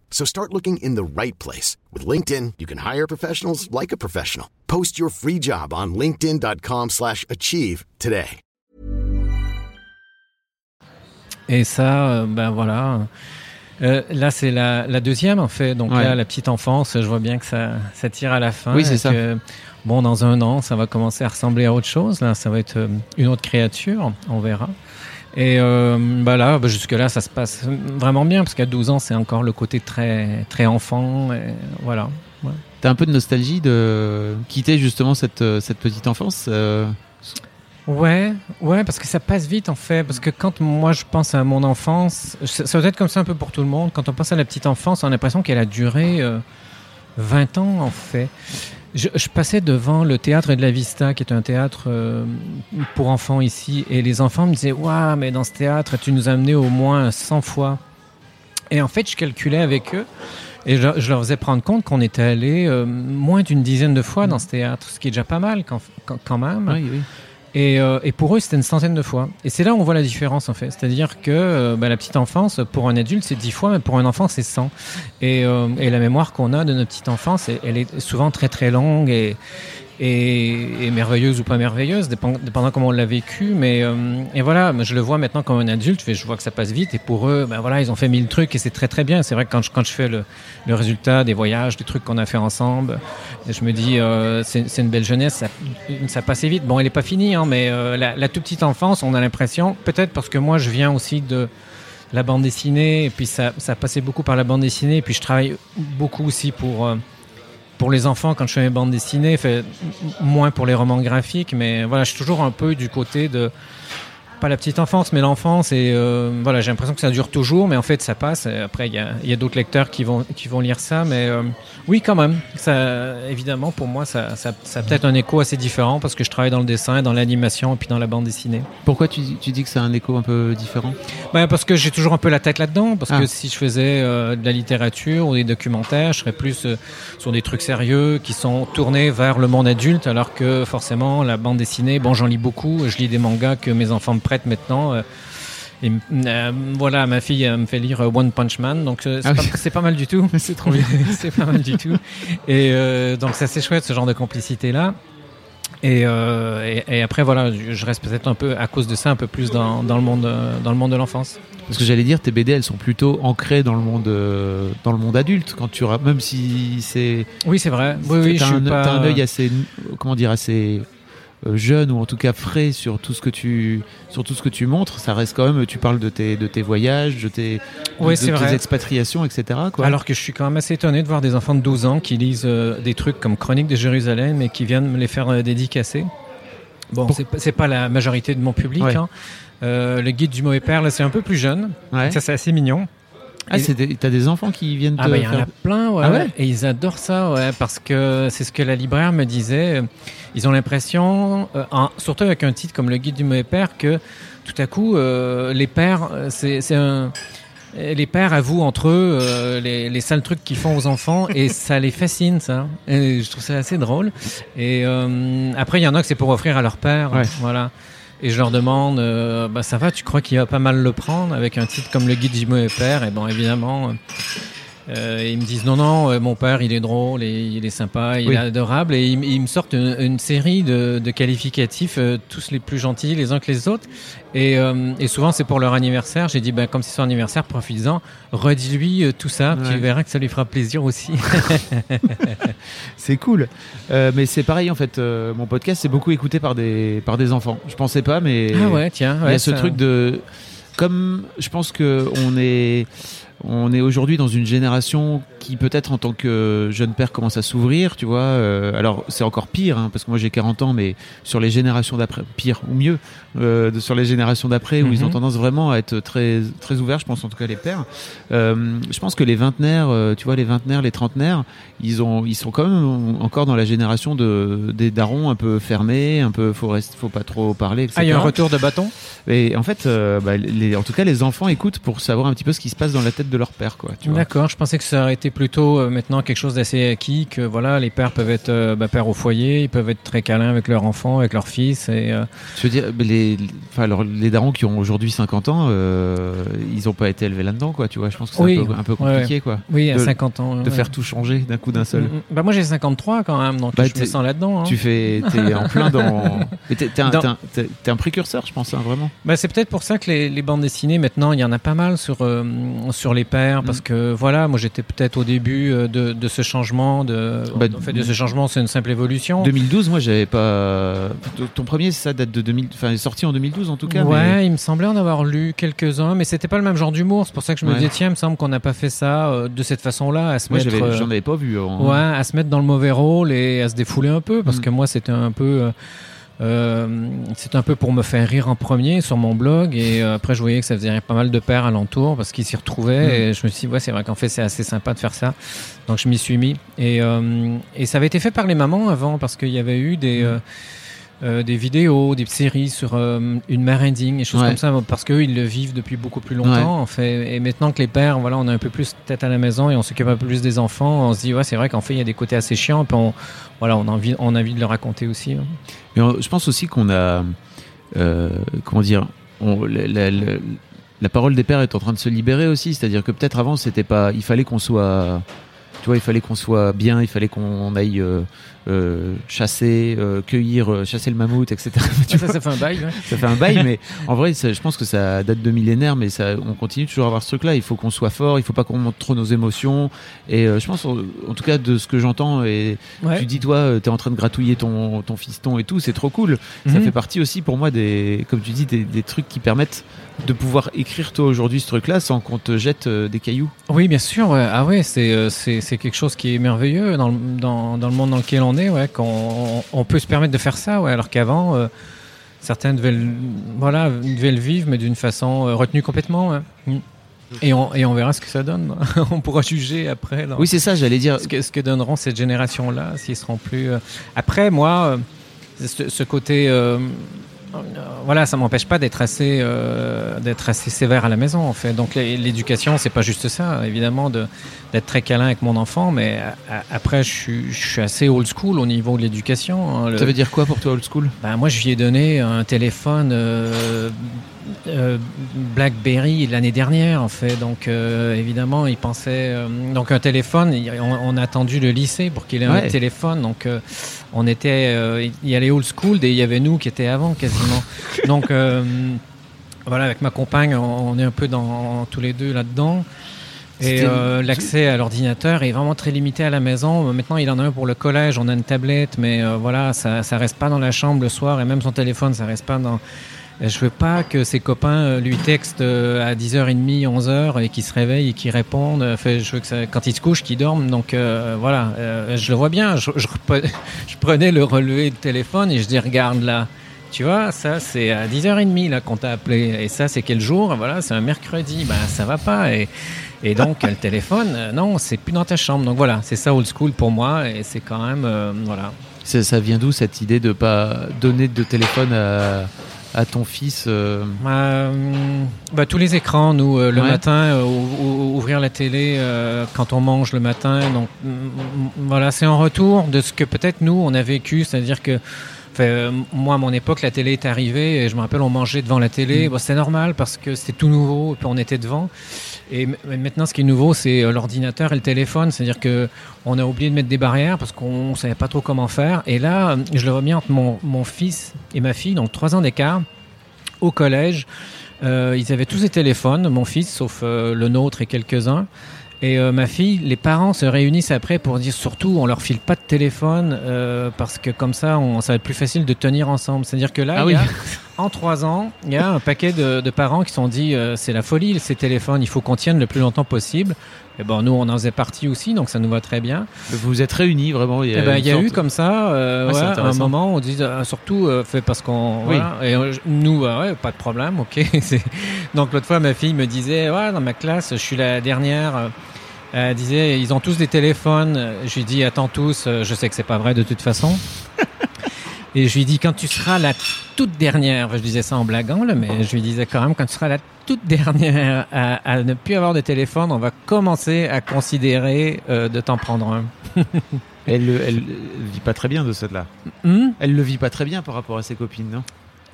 So start looking in the right place. With LinkedIn, you can hire professionals like a professional. Post your free job on linkedin.com slash achieve today. Et ça, euh, ben voilà. Euh, là, c'est la, la deuxième, en fait. Donc Ouais. là, la petite enfance, je vois bien que ça, ça tire à la fin. Oui, c'est ça. que, bon, dans un an, ça va commencer à ressembler à autre chose. Là, ça va être euh, une autre créature. On verra. Et euh, bah là, bah jusque-là, ça se passe vraiment bien, parce qu'à 12 ans, c'est encore le côté très, très enfant. Et voilà. T'as un peu de nostalgie de quitter justement cette, euh, cette petite enfance euh, Ouais, ouais, parce que ça passe vite en fait. Parce que quand moi je pense à mon enfance, ça, ça doit être comme ça un peu pour tout le monde. Quand on pense à la petite enfance, on a l'impression qu'elle a duré euh, 20 ans en fait. Je, passais devant le théâtre de la Vista, qui est un théâtre euh, pour enfants ici, et les enfants me disaient Waouh, mais dans ce théâtre, tu nous as amenés au moins 100 fois. Et en fait, je calculais avec eux. Et je, leur faisais prendre compte qu'on était allé euh, moins d'une dizaine de fois dans ce théâtre, ce qui est déjà pas mal quand, quand, quand même. Oui, oui. Et, euh, et pour eux, c'était une centaine de fois. Et c'est là où on voit la différence, en fait. C'est-à-dire que euh, bah, la petite enfance, pour un adulte, c'est 10 fois, mais pour un enfant, c'est 100. Et, euh, et la mémoire qu'on a de notre petite enfance, elle, est souvent très, très longue et, et, merveilleuse ou pas merveilleuse, dépend- dépendant comment on l'a vécu. Mais euh, et voilà, je le vois maintenant comme un adulte, je vois que ça passe vite. Et pour eux, ben voilà, ils ont fait mille trucs et c'est très, très bien. C'est vrai que quand je, fais le, résultat des voyages, des trucs qu'on a fait ensemble, je me dis, euh, c'est une belle jeunesse, ça, passait vite. Bon, elle n'est pas finie, hein, mais euh, la, la toute petite enfance, on a l'impression, peut-être parce que moi, je viens aussi de la bande dessinée, et puis ça, ça passait beaucoup par la bande dessinée, et puis je travaille beaucoup aussi pour, pour les enfants quand je fais mes bandes dessinées, moins pour les romans graphiques, mais voilà, je suis toujours un peu du côté de pas la petite enfance, mais l'enfance. Et euh, voilà, j'ai l'impression que ça dure toujours, mais en fait, ça passe. Et après, il y a, il y a d'autres lecteurs qui vont, qui vont lire ça, mais euh, oui, quand même. Ça, évidemment, pour moi, ça, ça, ça a peut-être un écho assez différent parce que je travaille dans le dessin, dans l'animation et puis dans la bande dessinée. Pourquoi tu, tu dis que c'est un écho un peu différent? Ben, parce que j'ai toujours un peu la tête là-dedans. Parce Ah. que si je faisais euh, de la littérature ou des documentaires, je serais plus sur des trucs sérieux qui sont tournés vers le monde adulte, alors que forcément la bande dessinée, bon, j'en lis beaucoup. Je lis des mangas que mes enfants me maintenant. euh, et, euh, voilà, ma fille me fait lire euh, One Punch Man, donc euh, c'est Ah pas, oui. c'est pas mal du tout. C'est trop bien. c'est pas mal du tout. Et euh, donc ça c'est chouette ce genre de complicité là. Et, et, et après voilà, je reste peut-être un peu à cause de ça un peu plus dans, dans le monde dans le monde de l'enfance. Parce que j'allais dire, tes BD, elles sont plutôt ancrées dans le monde, euh, dans le monde adulte. Quand tu, même si c'est, Oui c'est vrai. Oui oui, je t'as suis un, pas. t'as un œil assez, comment dire, assez jeune ou en tout cas frais sur tout ce que tu sur tout ce que tu montres. Ça reste quand même. Tu parles de tes de tes voyages, de tes, de- de expatriations, etc. Quoi. Alors que je suis quand même assez étonné de voir des enfants de 12 ans qui lisent euh, des trucs comme Chronique de Jérusalem et qui viennent me les faire euh, dédicacer. Bon, Pour- c'est pas- c'est pas la majorité de mon public. Ouais. hein. Euh, le guide du mauvais père, là, c'est un peu plus jeune. Ouais. Ça, c'est assez mignon. Ah, t'as des enfants qui viennent te Ah bah il y en faire- a plein, ouais, Ah ouais Et ils adorent ça, ouais, parce que c'est ce que la libraire me disait. Ils ont l'impression, euh, surtout avec un titre comme Le Guide du mauvais père, que tout à coup, euh, les pères, euh, c'est c'est un... Les pères avouent entre eux euh, les, les sales trucs qu'ils font aux enfants et ça les fascine, ça. Et je trouve ça assez drôle. Et euh, après, il y en a que c'est pour offrir à leur père. Ouais. Voilà. Et je leur demande, euh, bah ça va, tu crois qu'il va pas mal le prendre avec un titre comme Le Guide du mauvais père? Et bon, évidemment, euh, ils me disent non, non, euh, mon père, il est drôle, et il est sympa, il Oui. est adorable. Et ils, ils me sortent une, une série de, de qualificatifs, euh, tous les plus gentils les uns que les autres. Et, et souvent, c'est pour leur anniversaire. J'ai dit, ben, comme c'est son anniversaire, profites-en, redis-lui tout ça, Ouais. tu verras que ça lui fera plaisir aussi. C'est cool. Mais c'est pareil en fait. mon podcast c'est beaucoup écouté par des par des enfants. Je pensais pas, mais ah ouais, tiens. il y a ce ça- truc de comme je pense que on est on est aujourd'hui dans une génération qui peut-être en tant que jeune père commence à s'ouvrir, tu vois. euh, alors c'est encore pire hein, parce que moi j'ai 40 ans, mais sur les générations d'après, pire ou mieux, euh, sur les générations d'après où ils ont Mhm. tendance vraiment à être très très ouverts. Je pense en tout cas les pères. Euh, je pense que les vingtenaires, tu vois, les vingtenaires, les trentenaires, ils ont ils sont quand même encore dans la génération de des darons un peu fermés, un peu faut rester, faut pas trop parler, etc. Ah, il y a un retour de bâton? Et en fait, bah, les, en tout cas, les enfants écoutent pour savoir un petit peu ce qui se passe dans la tête de leur père, quoi. D'accord, je pensais que ça aurait été plutôt euh, maintenant quelque chose d'assez acquis, que voilà, les pères peuvent être euh, bah, pères au foyer, ils peuvent être très câlins avec leurs enfants, avec leurs fils. Et, euh, Je veux dire, les, enfin, alors, les darons qui ont aujourd'hui 50 ans, euh, ils ont pas été élevés là-dedans, quoi. Tu vois, je pense que c'est Oui. un, peu, un peu Ouais, compliqué, quoi. oui, à De- 50 ans. De ouais. faire tout changer d'un coup d'un seul. Mm, mm. Bah, moi j'ai 53 quand même, donc Bah, je me sens là-dedans. hein. Tu fais, t'es en plein dans. T'es, un, Dans- un- précurseur, je pense, hein, vraiment. Bah, c'est peut-être pour ça que les, les bandes dessinées, maintenant, il y en a pas mal sur, euh, sur les pères, parce Mm. que voilà, moi j'étais peut-être au début euh, de, de ce changement, de, Bah, en fait, de ce changement, c'est une simple évolution. 2012, moi, j'avais pas. Ton premier, ça date de 2000. Enfin, est sorti en 2012 en tout cas. ouais, mais- il me semblait en avoir lu quelques-uns, mais c'était pas le même genre d'humour. C'est pour ça que je me Ouais. disais, tiens, il me semble qu'on n'a pas fait ça euh, de cette façon-là, à se Moi, mettre. j'avais, euh, j'en avais pas vu. Ouais, à se mettre dans le mauvais rôle et à se défouler un peu, parce Mm. que moi, c'était un peu. euh, euh, c'était un peu pour me faire rire en premier sur mon blog et euh, après je voyais que ça faisait pas mal de pères alentour parce qu'ils s'y retrouvaient Mm. et je me suis dit ouais c'est vrai qu'en fait c'est assez sympa de faire ça. Donc je m'y suis mis. Et, euh, et ça avait été fait par les mamans avant parce qu'il y avait eu des euh, euh, des vidéos, des séries sur euh, une mère indigne, des choses Ouais. comme ça, parce qu'eux, ils le vivent depuis beaucoup plus longtemps, en fait. Et maintenant que les pères, voilà, on a un peu plus tête à la maison et on s'occupe un peu plus des enfants, on se dit, ouais, c'est vrai qu'en fait, il y a des côtés assez chiants, puis on, voilà, on a envie, on a envie de le raconter aussi. hein. Mais on- je pense aussi qu'on a, euh, comment dire, on- la, la- la- la parole des pères est en train de se libérer aussi. C'est-à-dire que peut-être avant, c'était pas, il fallait qu'on soit, tu vois, il fallait qu'on soit bien, il fallait qu'on aille euh, euh, chasser, euh, cueillir, chasser le mammouth, etc. Ça, fait un bail, ouais. ça fait un bail, mais en vrai, ça- je pense que ça date de millénaires, mais ça, on continue toujours à avoir ce truc-là. Il faut qu'on soit fort, il faut pas qu'on montre trop nos émotions. Et je pense, en, en tout cas, de ce que j'entends, et Ouais. tu dis, toi, tu es en train de gratouiller ton, ton fiston et tout, c'est trop cool. Ça Mhm. fait partie aussi pour moi des, comme tu dis, des, des trucs qui permettent de pouvoir écrire toi aujourd'hui ce truc-là sans qu'on te jette euh, des cailloux. Oui, bien sûr. Ah ouais, c'est euh, c'est c'est quelque chose qui est merveilleux dans le, dans, dans le monde dans lequel on est, ouais, qu'on on peut se permettre de faire ça, ouais, alors qu'avant, euh, certains devaient le, voilà, devaient le vivre, mais d'une façon euh, retenue complètement. ouais. Mm. Et on, et on verra ce que ça donne. on pourra juger après. Oui, c'est ça, j'allais dire. ce que, ce que donneront cette génération-là, s'ils seront plus. euh, Après, moi, euh, ce, ce côté. Euh, voilà, ça m'empêche pas d'être assez, euh, d'être assez sévère à la maison, en fait. Donc, l'é- l'éducation, c'est pas juste ça, évidemment, de, d'être très câlin avec mon enfant, mais a- après, je suis, je suis assez old school au niveau de l'éducation. hein. Le- Ça veut dire quoi pour toi, old school? Ben, moi, je lui ai donné un téléphone euh, euh, BlackBerry l'année dernière, en fait. Donc, euh, évidemment, il pensait. euh, donc, un téléphone, on, on a attendu le lycée pour qu'il ait Ouais. un téléphone. Donc, euh, on était. euh, il y allait old school et il y avait nous qui étaient avant, quasiment. donc, euh, voilà, avec ma compagne, on, on est un peu dans, tous les deux là-dedans. Et euh, l'accès à l'ordinateur est vraiment très limité à la maison. Maintenant, il en a un pour le collège, on a une tablette, mais euh, voilà, ça, ça reste pas dans la chambre le soir, et même son téléphone, ça reste pas dans. Et Je veux pas que ses copains euh, lui textent euh, à 10h30, 11h et qu'il se réveille et qu'il réponde. Euh, fait, je veux que ça- quand il se couche, qu'il dorme. Donc euh, voilà, euh, je le vois bien. Je, je repre- je prenais le relevé de téléphone et je dis regarde là. Tu vois, ça c'est à 10h30 là qu'on t'a appelé. Et ça c'est quel jour? Voilà, c'est un mercredi. Ben ça va pas. Et, et donc le téléphone, euh, non, c'est plus dans ta chambre. Donc voilà, c'est ça old school pour moi. Et c'est quand même, euh, voilà. Ça vient d'où cette idée de pas donner de téléphone à, à ton fils euh, Euh, bah, tous les écrans, nous, euh, le Ouais. matin, euh, ou- ou- ouvrir la télé euh, quand on mange le matin. Donc mm, mm, voilà, c'est en retour de ce que peut-être nous, on a vécu. C'est-à-dire que, euh, moi, à mon époque, la télé est arrivée et je me rappelle, on mangeait devant la télé. Bon, c'est normal parce que c'était tout nouveau et puis on était devant. Et maintenant, ce qui est nouveau, c'est euh, l'ordinateur et le téléphone. C'est-à-dire que on a oublié de mettre des barrières parce qu'on savait pas trop comment faire. Et là, euh, je le bien entre mon, mon fils et ma fille, donc trois ans d'écart, au collège. Euh, ils avaient tous des téléphones, mon fils, sauf euh, le nôtre et quelques-uns. Et euh, ma fille, les parents se réunissent après pour dire surtout, on leur file pas de téléphone euh, parce que comme ça, on, ça va être plus facile de tenir ensemble. C'est-à-dire que là, Ah il y a- en trois ans, il y a un paquet de, de parents qui se sont dit, euh, c'est la folie ces téléphones, il faut qu'on tienne le plus longtemps possible. Et bon, nous, on en faisait partie aussi, donc ça nous va très bien. Vous vous êtes réunis vraiment Il Eh ben, une il y a sorte- eu comme ça, euh, Ouais, c'est ouais, un moment, on dit euh, surtout euh, fait parce qu'on. Oui. voilà. Et nous, euh, ouais, pas de problème, ok. Donc l'autre fois, ma fille me disait, ouais, dans ma classe, je suis la dernière. Euh, Elle disait, ils ont tous des téléphones. Je lui dis, attends tous, euh, je sais que c'est pas vrai de toute façon. Et je lui dis, quand tu seras la toute dernière, je disais ça en blaguant, là, mais je lui disais quand même, quand tu seras la toute dernière à, à ne plus avoir de téléphone, on va commencer à considérer euh, de t'en prendre un. Elle, elle, elle vit pas très bien de celle-là. Hmm? Elle le vit pas très bien par rapport à ses copines, non?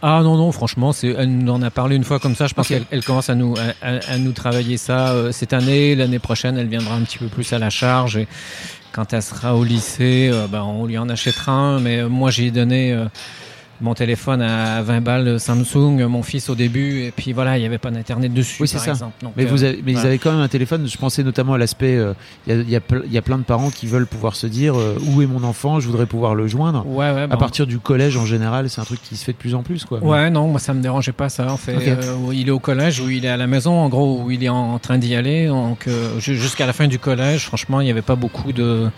Ah non, non, franchement, c'est, elle nous en a parlé une fois comme ça. Je pense qu'elle elle commence à nous, à, nous travailler ça euh, cette année. L'année prochaine, elle viendra un petit peu plus à la charge. Et quand elle sera au lycée, euh, ben, on lui en achètera un. Mais euh, moi, j'ai donné euh, mon téléphone à 20 balles Samsung, euh, mon fils au début. Et puis voilà, il n'y avait pas d'internet dessus, Oui, c'est ça. exemple. Donc, Mais, euh, vous avez, mais ils avaient quand même un téléphone. Je pensais notamment à l'aspect. euh, Il y, a, il y a ple- il y a plein de parents qui veulent pouvoir se dire euh, où est mon enfant Je voudrais pouvoir le joindre. Ouais, ouais, À bon. partir du collège, en général, c'est un truc qui se fait de plus en plus, quoi. Ouais, non, moi ça me dérangeait pas ça. En fait. Euh, il est au collège ou il est à la maison, en gros, où il est en train d'y aller. Donc euh, ju- jusqu'à la fin du collège, franchement, il n'y avait pas beaucoup de.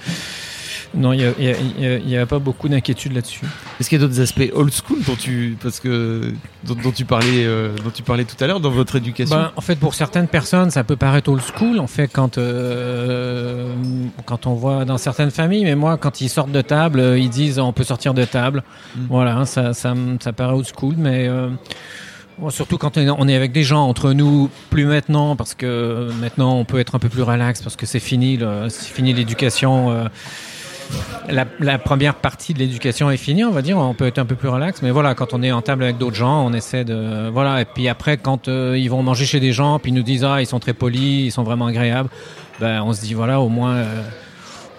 Non, il n'y a, pas beaucoup d'inquiétude là-dessus. Est-ce qu'il y a d'autres aspects old school dont tu, parce que dont, dont tu parlais, euh, dont tu parlais tout à l'heure dans votre éducation? Ben, en fait, pour certaines personnes, ça peut paraître old school, en fait, quand, euh, quand on voit dans certaines familles. Mais moi, quand ils sortent de table, euh, ils disent on peut sortir de table. Mm. Voilà, hein, ça, ça, ça paraît old school, mais euh, surtout quand on est- avec des gens entre nous, plus maintenant, parce que maintenant on peut être un peu plus relax, parce que c'est fini, c'est fini l'éducation. La, la première partie de l'éducation est finie, on va dire. On peut être un peu plus relax, mais voilà, quand on est en table avec d'autres gens, on essaie de voilà. Et puis après, quand euh, ils vont manger chez des gens, puis ils nous disent ah ils sont très polis, ils sont vraiment agréables, ben on se dit voilà au moins. euh,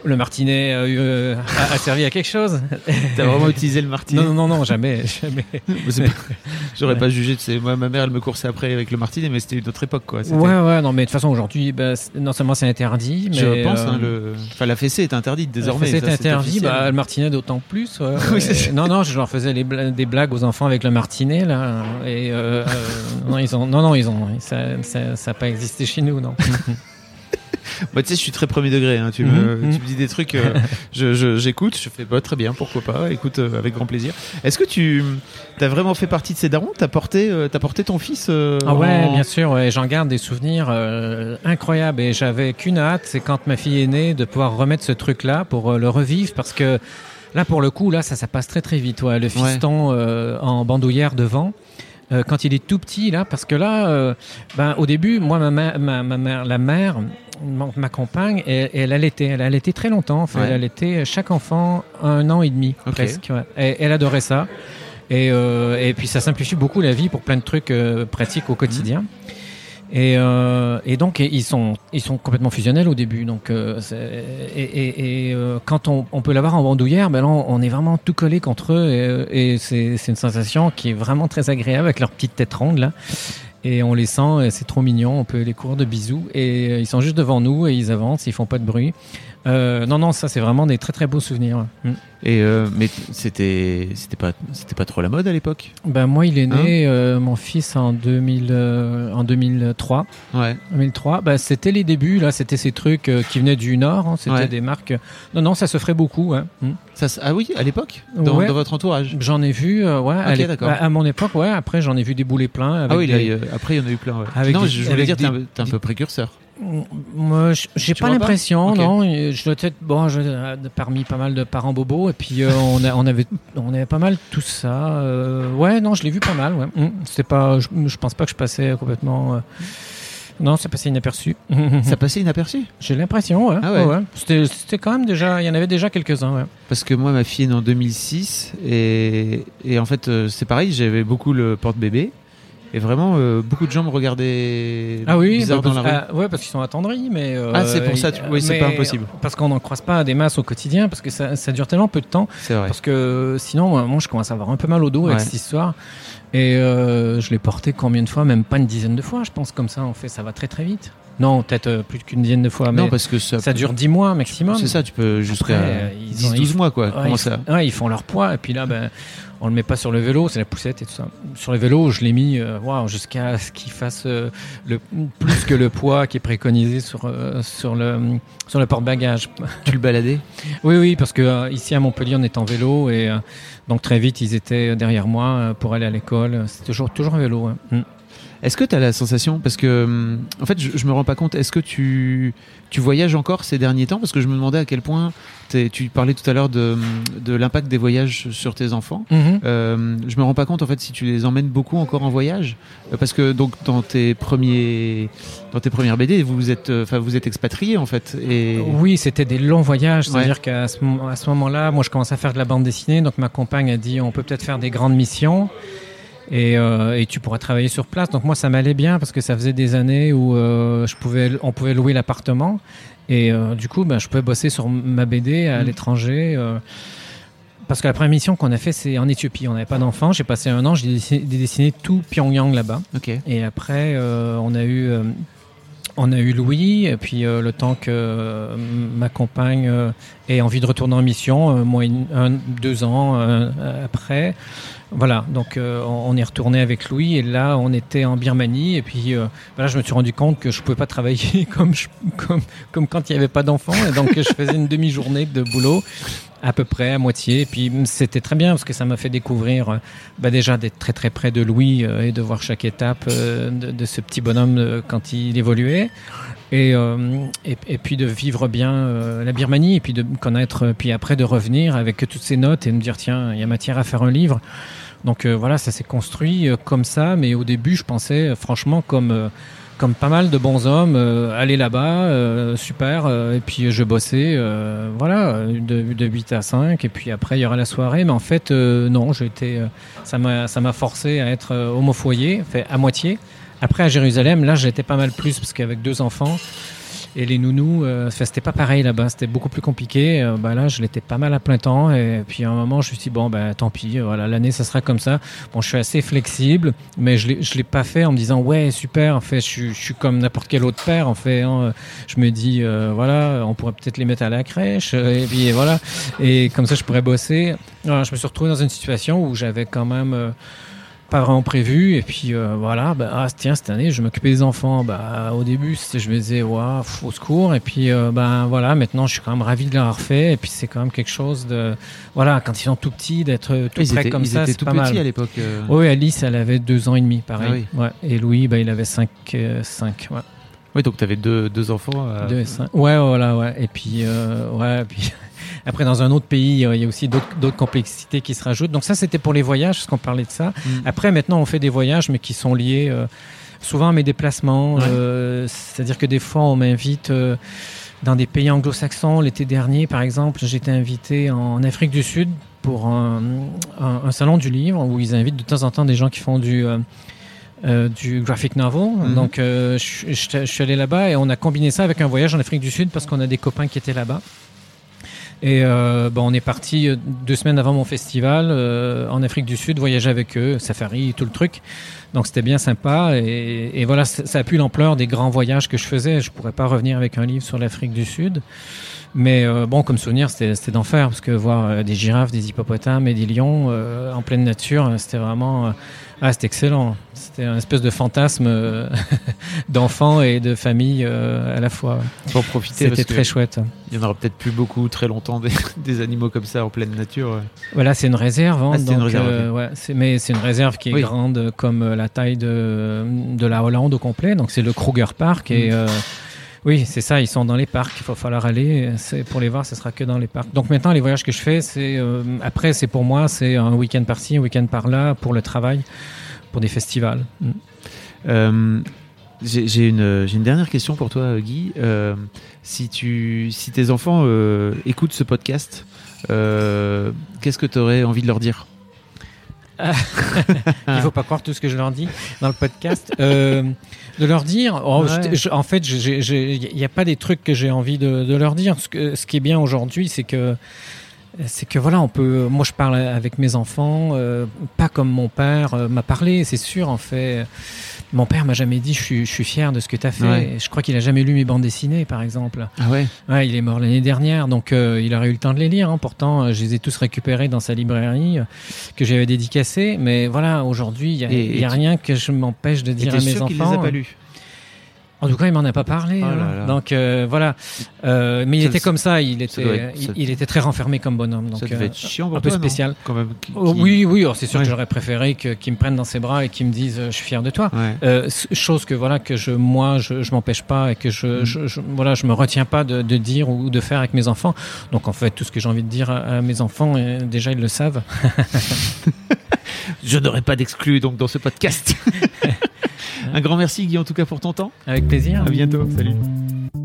le martinet a, eu, euh, a- a servi à quelque chose. T'as vraiment utilisé le martinet Non, non, non, jamais, jamais. Pas- J'aurais pas jugé. tu sais, Moi, ma mère, elle me coursait après avec le martinet, mais c'était une autre époque, quoi. Ouais, ouais, non, mais de toute façon, aujourd'hui, bah, non seulement c'est interdit, mais. Je pense. euh, hein, le... Enfin, la fessée est interdite désormais. C'est ça, interdit, officiel. bah, le martinet d'autant plus. ouais, Oui, ça. non, non, je leur faisais les des blagues aux enfants avec le martinet, là. Et euh, euh, non, ils ont, non, non, ils ont, ça, ça, ça a pas existé chez nous, non. Moi, tu sais, je suis très premier degré. hein, Tu, me, Mhm, tu me dis des trucs, euh, je- je- j'écoute, je, fais bah, très bien, pourquoi pas. Écoute, euh, avec grand plaisir. Est-ce que tu as vraiment fait partie de ces darons? T'as porté, euh, t'as porté ton fils euh, Ah ouais, en- bien sûr, ouais, j'en garde des souvenirs euh, incroyables et j'avais qu'une hâte, c'est quand ma fille est née de pouvoir remettre ce truc-là pour le revivre parce que là pour le coup là ça ça passe très très vite, ouais, le fiston euh, en bandoulière devant. quand il est tout petit là, parce que là, euh, ben au début, moi ma ma, ma mère, la mère, ma, compagne, elle, elle allaitait, elle allaitait très longtemps. En fait, Ouais. elle allaitait chaque enfant un an et demi presque. ouais. Et- elle adorait ça. Et, euh, et puis ça simplifie beaucoup la vie pour plein de trucs euh, pratiques au quotidien. Et, euh, et donc ils sont ils sont complètement fusionnels au début. Donc euh, et, et, et, euh, quand on, on peut l'avoir en bandoulière, ben là on, on est vraiment tout collé contre eux et, et c'est c'est une sensation qui est vraiment très agréable avec leur petite tête ronde là. Et on les sent, c'est trop mignon, on peut les courir de bisous. Et euh, ils sont juste devant nous et ils avancent, ils font pas de bruit. Euh, non, non, ça c'est vraiment des très très beaux souvenirs. Mm. Et euh, mais c'était c'était pas c'était pas trop la mode à l'époque? Ben moi, il est né, euh, mon fils en 2000 euh, en 2003. Ouais. 2003, bah, c'était les débuts là, c'était ces trucs qui venaient du nord, hein, c'était Ouais. des marques. Non, non, ça se ferait beaucoup. hein. Mm. Ça, ah oui, à l'époque, dans, Ouais. dans votre entourage? J'en ai vu, à, mon époque, ouais. Après, j'en ai vu des boulets pleins. Avec Ah oui, des- a- après il y en a eu plein. Avec non, des- je voulais dire, t'es un, des- un peu précurseur. Moi, j- j'ai pas l'impression, non. Je dois être bon, je, euh, parmi pas mal de parents bobos, et puis euh, on, a- on avait, on avait pas mal tout ça. euh, ouais, non, je l'ai vu pas mal. Ouais. Mm. C'était pas, je, je pense pas que je passais complètement. euh, non, c'est passé inaperçu. Ça passait inaperçu. J'ai l'impression, ouais. Ah ouais. ouais. C'était, c'était quand même déjà, il y en avait déjà quelques-uns, ouais. Parce que moi, ma fille est née en 2006 et, et en fait, c'est pareil, j'avais beaucoup le porte-bébé et vraiment, euh, beaucoup de gens me regardaient Ah oui, bizarre bah, dans la rue. ah, ouais, parce qu'ils sont attendris, mais. euh, Ah, c'est pour ça, tu- oui, c'est pas impossible. Parce qu'on n'en croise pas des masses au quotidien, parce que ça, ça dure tellement peu de temps. C'est vrai. Parce que sinon, moi, moi, je commence à avoir un peu mal au dos avec cette histoire. Et euh, je l'ai porté combien de fois? Même pas une dizaine de fois, je pense, comme ça. En fait, ça va très très vite. Non, peut-être euh, plus qu'une dizaine de fois, mais non, parce que ça, ça dure 10 mois maximum. C'est ça, tu peux jusqu'à Après, euh, ils ont- 10-12 mois, quoi. Ouais, Comment ils, ça? ouais, ils font leur poids, et puis là, ben, on le met pas sur le vélo, c'est la poussette et tout ça. Sur le vélo, je l'ai mis euh, waouh, jusqu'à ce qu'il fasse euh, le, plus que le poids qui est préconisé sur, euh, sur le, sur le porte-bagages. Tu le baladais? Oui, oui, parce que euh, ici à Montpellier, on est en vélo et donc très vite, ils étaient derrière moi pour aller à l'école. C'est toujours, toujours un vélo. hein. Est-ce que tu as la sensation, parce que hum, en fait je, je me rends pas compte, est-ce que tu, tu voyages encore ces derniers temps? Parce que je me demandais à quel point, tu parlais tout à l'heure de, de l'impact des voyages sur tes enfants. Mhm. Euh, je me rends pas compte en fait si tu les emmènes beaucoup encore en voyage, Euh, parce que donc dans tes premiers, dans tes premières BD, vous êtes, euh, enfin vous êtes expatriés en fait. Et Oui, c'était des longs voyages. Ouais. C'est-à-dire qu'à ce, à ce moment-là, moi, je commençais à faire de la bande dessinée. Donc, ma compagne a dit, on peut peut-être faire des grandes missions. Et, euh, et tu pourras travailler sur place. Donc moi, ça m'allait bien parce que ça faisait des années où euh, je pouvais, on pouvait louer l'appartement. Et euh, du coup, ben, je pouvais bosser sur ma BD à Mm. l'étranger. parce que la première mission qu'on a fait, c'est en Éthiopie. On n'avait pas d'enfants. J'ai passé un an, j'ai dessiné, dessiné tout Pyongyang là-bas. ok. Et après, on a eu, on a eu Louis. Et puis le temps que ma compagne ait envie de retourner en mission, euh, moi, une- un, deux ans euh, après. Voilà, donc euh, on est retourné avec Louis et là on était en Birmanie et puis euh, je me suis rendu compte que je pouvais pas travailler comme comme comme quand il y avait pas d'enfants et donc je faisais une demi-journée de boulot à peu près à moitié et puis mm, c'était très bien parce que ça m'a fait découvrir bah, déjà d'être très très près de Louis et de voir chaque étape de, ce petit bonhomme quand il évoluait et, euh, et, puis de vivre bien euh, la Birmanie et puis de connaître euh, puis après de revenir avec toutes ces notes et de me dire tiens il y a matière à faire un livre donc euh, voilà ça s'est construit euh, comme ça mais au début je pensais euh, franchement comme comme pas mal de bons hommes, aller là-bas, super, et puis je bossais, voilà, de, de 8 à 5, et puis après il y aura la soirée, mais en fait, non, euh, ça m'a ça m'a forcé à être au foyer, fait à moitié. Après à Jérusalem, là j'étais pas mal plus, parce qu'avec deux enfants, et les nounous, euh, c'était pas pareil là-bas, c'était beaucoup plus compliqué. Euh, bah là, je l'étais pas mal à plein temps. Et puis à un moment, je me suis dit, bon, bah, tant pis, voilà, l'année, ça sera comme ça. Bon, je suis assez flexible, mais je je l'ai pas fait en me disant, ouais, super, en fait, je, je suis comme n'importe quel autre père, en fait. hein. Je me dis, euh, voilà, on pourrait peut-être les mettre à la crèche, euh, et puis voilà. Et comme ça, je pourrais bosser. Alors, je me suis retrouvé dans une situation où j'avais quand même. Euh, pas vraiment prévu et puis euh, voilà bah, ah, tiens cette année je m'occuper des enfants bah au début je me disais waouh au secours et puis euh, ben voilà maintenant je suis quand même ravi de l'avoir fait et puis c'est quand même quelque chose de voilà quand ils sont tout petits d'être tout Ils près comme ils ça étaient c'est tout pas petits mal à l'époque. euh. oui Alice elle avait deux ans et demi pareil Ah ouais. et Louis bah, il avait cinq euh, cinq ouais. Oui, donc tu avais deux, deux enfants. euh, Deux et cinq. Ouais, voilà, ouais. Et puis, euh, ouais, puis après, dans un autre pays, il y a aussi d'autres complexités qui se rajoutent. Donc ça, c'était pour les voyages, parce qu'on parlait de ça. Mm. Après, maintenant, on fait des voyages, mais qui sont liés euh, souvent à mes déplacements. Ouais. Euh, C'est-à-dire que des fois, on m'invite euh, dans des pays anglo-saxons. L'été dernier, par exemple, j'étais invité en Afrique du Sud pour un, un- un salon du livre où ils invitent de temps en temps des gens qui font du... euh, du graphic novel. Mhm. Donc, euh, je, je- je suis allé là-bas et on a combiné ça avec un voyage en Afrique du Sud parce qu'on a des copains qui étaient là-bas. Et euh, bon, on est parti euh, deux semaines avant mon festival euh, en Afrique du Sud, voyager avec eux, safari, tout le truc. Donc c'était bien sympa. Et, et voilà, ça a pu l'ampleur des grands voyages que je faisais. Je pourrais pas revenir avec un livre sur l'Afrique du Sud. Mais euh, bon, comme souvenir, c'était d'enfer parce que voir euh, des girafes, des hippopotames et des lions euh, en pleine nature, c'était vraiment ah, c'était excellent. C'était un espèce de fantasme d'enfants et de famille à la fois. Pour profiter, C'était très chouette. il y en aura peut-être plus beaucoup très longtemps des, des animaux comme ça en pleine nature. ouais. Voilà, c'est une réserve. hein, Ah, c'est une donc, réserve, ouais, mais c'est une réserve qui est Oui. grande comme la taille de, de la Hollande au complet. Donc c'est le Kruger Park. Et Mm. Oui, c'est ça, ils sont dans les parcs. Il va falloir aller. Pour les voir, ce sera que dans les parcs. Donc maintenant, les voyages que je fais, c'est euh, après, c'est pour moi, c'est un week-end par-ci, un week-end par-là, pour le travail, pour des festivals. Mm. Euh, j'ai une, dernière question pour toi, Guy. Euh, si, tu, si tes enfants écoutent ce podcast, qu'est-ce que tu aurais envie de leur dire? Il faut pas croire tout ce que je leur dis dans le podcast. Euh, de leur dire, oh, Ouais. je- je- en fait, il n'y a pas des trucs que j'ai envie de, de leur dire. Ce, que- ce qui est bien aujourd'hui, c'est que c'est que voilà, on peut. Moi, je parle avec mes enfants, euh, pas comme mon père euh, m'a parlé. C'est sûr, en fait. Mon père m'a jamais dit je suis, je suis fier de ce que tu as fait. Ouais. Je crois qu'il a jamais lu mes bandes dessinées, par exemple. Ah ouais Ouais, il est mort l'année dernière, donc euh, il aurait eu le temps de les lire. hein. Pourtant, euh, je les ai tous récupérés dans sa librairie euh, que j'avais dédicacée. Mais voilà, aujourd'hui, il n'y a, il y a rien que je m'empêche de dire à mes sûr qu'il les a enfants. pas lus? En tout cas, il m'en a pas parlé. Oh hein. là là. Donc euh, voilà. Euh, mais il était comme ça. Il était, être- il, était très renfermé comme bonhomme. Donc Ça devait euh, être chiant pour un peu toi, spécial. Quand même, qui- Oh, oui, oui. alors c'est sûr Ouais. que j'aurais préféré que- qu'il me prenne dans ses bras et qu'il me dise euh, je suis fier de toi. Ouais. Euh, chose que voilà que je moi je, je m'empêche pas et que je, Mm. je, je- voilà je me retiens pas de, de dire ou de faire avec mes enfants donc en fait tout ce que j'ai envie de dire à, à mes enfants euh, déjà ils le savent Je n'aurai pas d'exclus donc dans ce podcast. Un grand merci Guy en tout cas pour ton temps. avec plaisir À bientôt. Salut.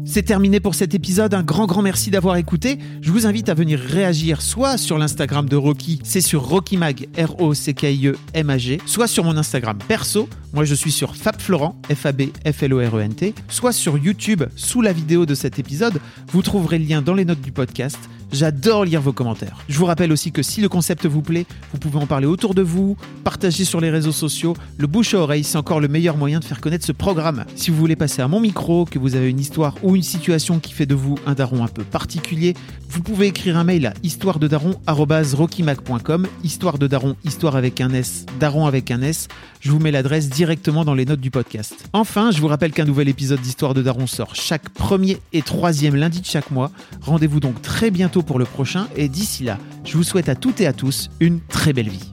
C'est terminé pour cet épisode. Un grand, grand merci d'avoir écouté. Je vous invite à venir réagir soit sur l'Instagram de Rocky, c'est sur RockyMag, R-O-C-K-I-E-M-A-G, soit sur mon Instagram perso. Moi, je suis sur FabFlorent, F-A-B-F-L-O-R-E-N-T, soit sur YouTube, sous la vidéo de cet épisode. Vous trouverez le lien dans les notes du podcast. J'adore lire vos commentaires. Je vous rappelle aussi que si le concept vous plaît, vous pouvez en parler autour de vous, partager sur les réseaux sociaux. Le bouche à oreille, c'est encore le meilleur moyen de faire connaître ce programme. Si vous voulez passer à mon micro, que vous avez une histoire ou une situation qui fait de vous un daron un peu particulier, vous pouvez écrire un mail à histoire de daron@rockymac.com, histoire de daron, histoire avec un S, daron avec un S. Je vous mets l'adresse directement dans les notes du podcast. Enfin, je vous rappelle qu'un nouvel épisode d'Histoire de Daron sort chaque premier et troisième lundi de chaque mois. Rendez-vous donc très pour le prochain et d'ici là, je vous souhaite à toutes et à tous une très belle vie.